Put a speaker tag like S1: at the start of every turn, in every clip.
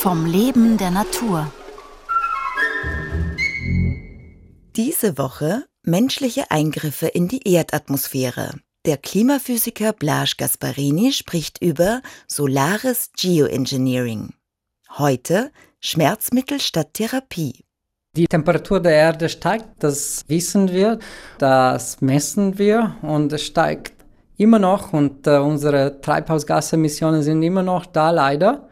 S1: vom Leben der Natur.
S2: Diese Woche menschliche Eingriffe in die Erdatmosphäre. Der Klimaphysiker Blaž Gasparini spricht über solares Geoengineering. Heute Schmerzmittel statt Therapie.
S3: Die Temperatur der Erde steigt, das wissen wir, das messen wir und es steigt immer noch und äh, unsere Treibhausgasemissionen sind immer noch da leider.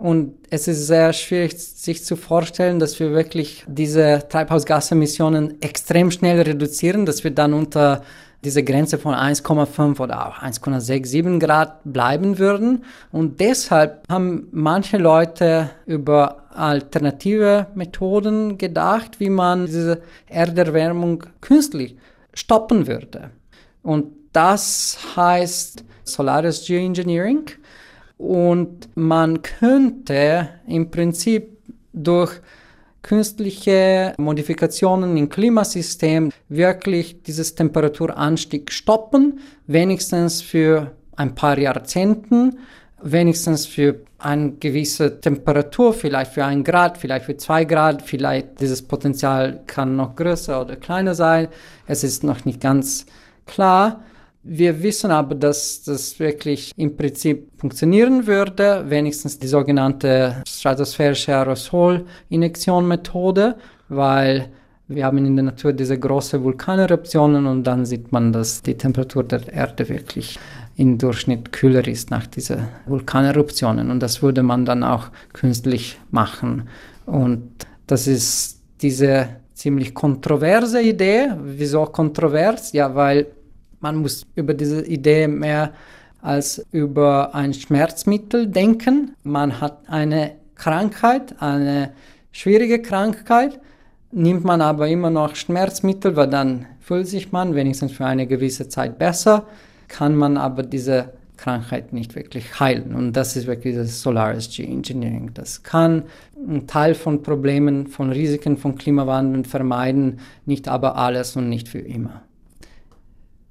S3: Und es ist sehr schwierig, sich zu vorstellen, dass wir wirklich diese Treibhausgasemissionen extrem schnell reduzieren, dass wir dann unter diese Grenze von 1,5 oder auch 1,67 Grad bleiben würden. Und deshalb haben manche Leute über alternative Methoden gedacht, wie man diese Erderwärmung künstlich stoppen würde. Und das heißt Solaris Geoengineering. Und man könnte im Prinzip durch künstliche Modifikationen im Klimasystem wirklich dieses Temperaturanstieg stoppen, wenigstens für ein paar Jahrzehnten, wenigstens für eine gewisse Temperatur, vielleicht für ein Grad, vielleicht für zwei Grad, vielleicht dieses Potenzial kann noch größer oder kleiner sein. Es ist noch nicht ganz klar. Wir wissen aber, dass das wirklich im Prinzip funktionieren würde, wenigstens die sogenannte stratosphärische Aerosol-Injektion-Methode, weil wir haben in der Natur diese großen Vulkaneruptionen und dann sieht man, dass die Temperatur der Erde wirklich im Durchschnitt kühler ist nach diesen Vulkaneruptionen und das würde man dann auch künstlich machen. Und das ist diese ziemlich kontroverse Idee. Wieso kontrovers? Ja, weil man muss über diese Idee mehr als über ein Schmerzmittel denken. Man hat eine Krankheit, eine schwierige Krankheit, nimmt man aber immer noch Schmerzmittel, weil dann fühlt sich man wenigstens für eine gewisse Zeit besser, kann man aber diese Krankheit nicht wirklich heilen. Und das ist wirklich das Solaris Geoengineering. Das kann einen Teil von Problemen, von Risiken von Klimawandel vermeiden, nicht aber alles und nicht für immer.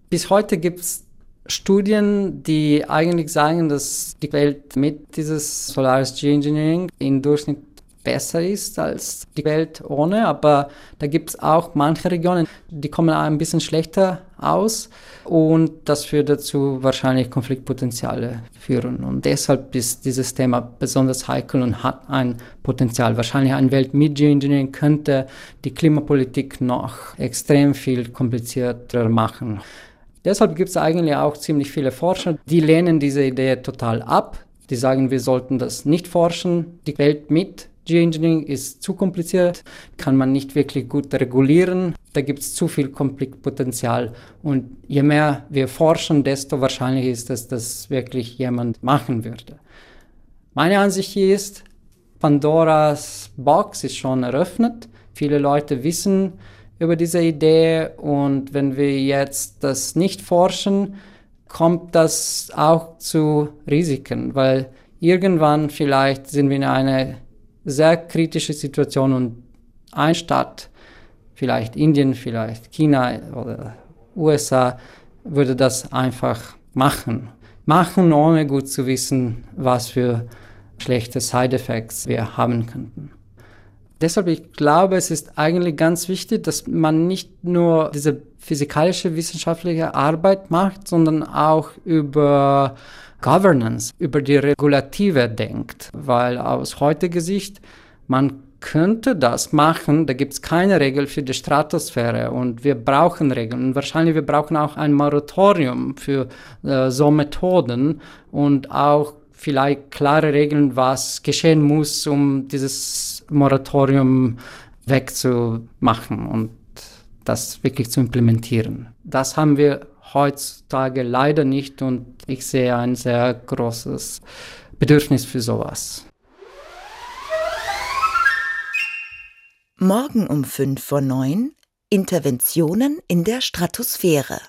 S3: Bis heute gibt es Studien, die eigentlich sagen, dass die Welt mit dieses Solaris Geoengineering im Durchschnitt besser ist als die Welt ohne, aber da gibt es auch manche Regionen, die kommen ein bisschen schlechter aus und das würde dazu wahrscheinlich Konfliktpotenziale führen und deshalb ist dieses Thema besonders heikel und hat ein Potenzial. Wahrscheinlich eine Welt mit Geoengineering könnte die Klimapolitik noch extrem viel komplizierter machen. Deshalb gibt es eigentlich auch ziemlich viele Forscher, die lehnen diese Idee total ab. Die sagen, wir sollten das nicht forschen. Die Welt mit Geoengineering ist zu kompliziert, kann man nicht wirklich gut regulieren. Da gibt es zu viel Konfliktpotenzial. Und je mehr wir forschen, desto wahrscheinlicher ist es, dass wirklich jemand machen würde. Meine Ansicht hier ist, Pandoras Box ist schon eröffnet. Viele Leute wissen, über diese Idee und wenn wir jetzt das nicht forschen, kommt das auch zu Risiken, weil irgendwann vielleicht sind wir in einer sehr kritischen Situation und ein Staat, vielleicht Indien, vielleicht China oder USA, würde das einfach machen. Machen, ohne gut zu wissen, was für schlechte Side-Effects wir haben könnten. Deshalb, ich glaube, es ist eigentlich ganz wichtig, dass man nicht nur diese physikalische wissenschaftliche Arbeit macht, sondern auch über Governance, über die Regulative denkt. Weil aus heutiger Sicht, man könnte das machen, da gibt es keine Regel für die Stratosphäre und wir brauchen Regeln. Und wahrscheinlich wir brauchen auch ein Moratorium für äh, so Methoden und auch vielleicht klare Regeln, was geschehen muss, um dieses Moratorium wegzumachen und das wirklich zu implementieren. Das haben wir heutzutage leider nicht und ich sehe ein sehr großes Bedürfnis für sowas.
S2: Morgen um 5 vor 9 Interventionen in der Stratosphäre.